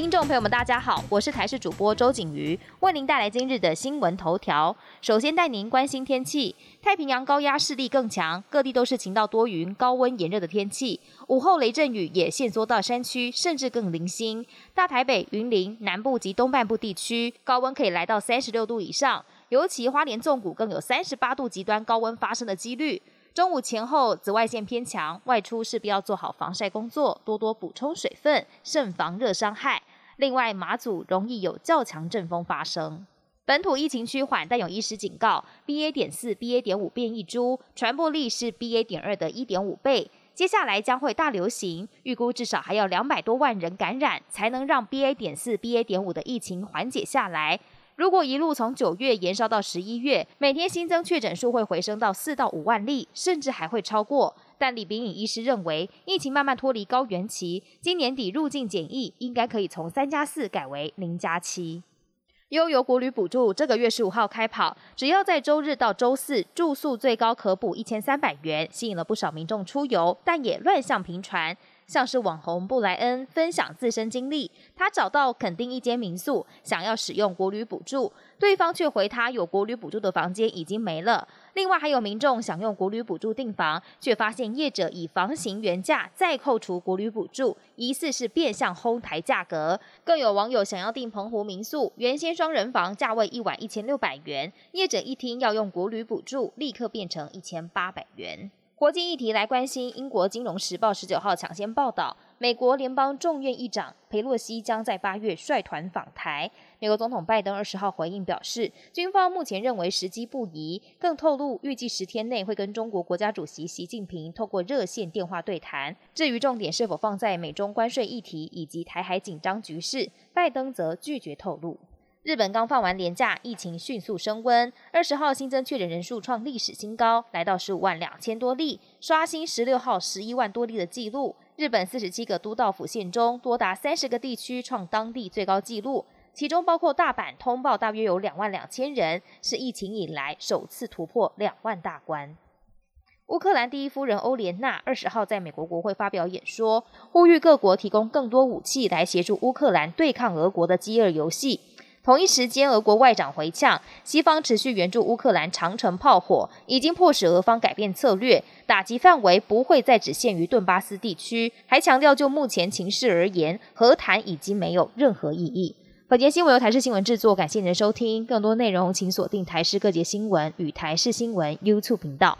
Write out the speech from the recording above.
听众朋友们，大家好，我是台视主播周景瑜，为您带来今日的新闻头条。首先带您关心天气，太平洋高压势力更强，各地都是晴到多云、高温炎热的天气。午后雷阵雨也限缩到山区，甚至更零星。大台北、云林南部及东半部地区，高温可以来到三十六度以上，尤其花莲纵谷更有三十八度极端高温发生的几率。中午前后紫外线偏强，外出势必要做好防晒工作，多多补充水分，慎防热伤害。另外，马祖容易有较强阵风发生。本土疫情趋缓，但有医师警告，BA. 点四、BA. 点五变异株传播力是 BA. 点二的一点五倍，接下来将会大流行，预估至少还要两百多万人感染，才能让 BA. 点四、BA. 点五的疫情缓解下来。如果一路从九月延烧到十一月，每天新增确诊数会回升到四到五万例，甚至还会超过。但李炳颖医师认为，疫情慢慢脱离高原期，今年底入境检疫应该可以从三加四改为零加七。悠游国旅补助这个月十五号开跑，只要在周日到周四住宿最高可补一千三百元，吸引了不少民众出游，但也乱象频传。像是网红布莱恩分享自身经历，他找到肯定一间民宿，想要使用国旅补助，对方却回他有国旅补助的房间已经没了。另外还有民众想用国旅补助订房，却发现业者以房型原价再扣除国旅补助，疑似是变相哄抬价格。更有网友想要订澎湖民宿，原先双人房价位一晚一千六百元，业者一听要用国旅补助，立刻变成一千八百元。国际议题来关心，英国金融时报十九号抢先报道，美国联邦众院议长佩洛西将在八月率团访台。美国总统拜登二十号回应表示，军方目前认为时机不宜，更透露预计十天内会跟中国国家主席习近平透过热线电话对谈。至于重点是否放在美中关税议题以及台海紧张局势，拜登则拒绝透露。日本刚放完年假，疫情迅速升温。二十号新增确诊人数创历史新高，来到十五万两千多例，刷新十六号十一万多例的纪录。日本四十七个都道府县中，多达三十个地区创当地最高纪录，其中包括大阪，通报大约有两万两千人，是疫情以来首次突破两万大关。乌克兰第一夫人欧莲娜二十号在美国国会发表演说，呼吁各国提供更多武器来协助乌克兰对抗俄国的饥饿游戏。同一时间，俄国外长回呛，西方持续援助乌克兰长城炮火，已经迫使俄方改变策略，打击范围不会再只限于顿巴斯地区，还强调就目前情势而言，和谈已经没有任何意义。本节新闻由台视新闻制作，感谢您的收听。更多内容请锁定台视各节新闻与台视新闻 YouTube 频道。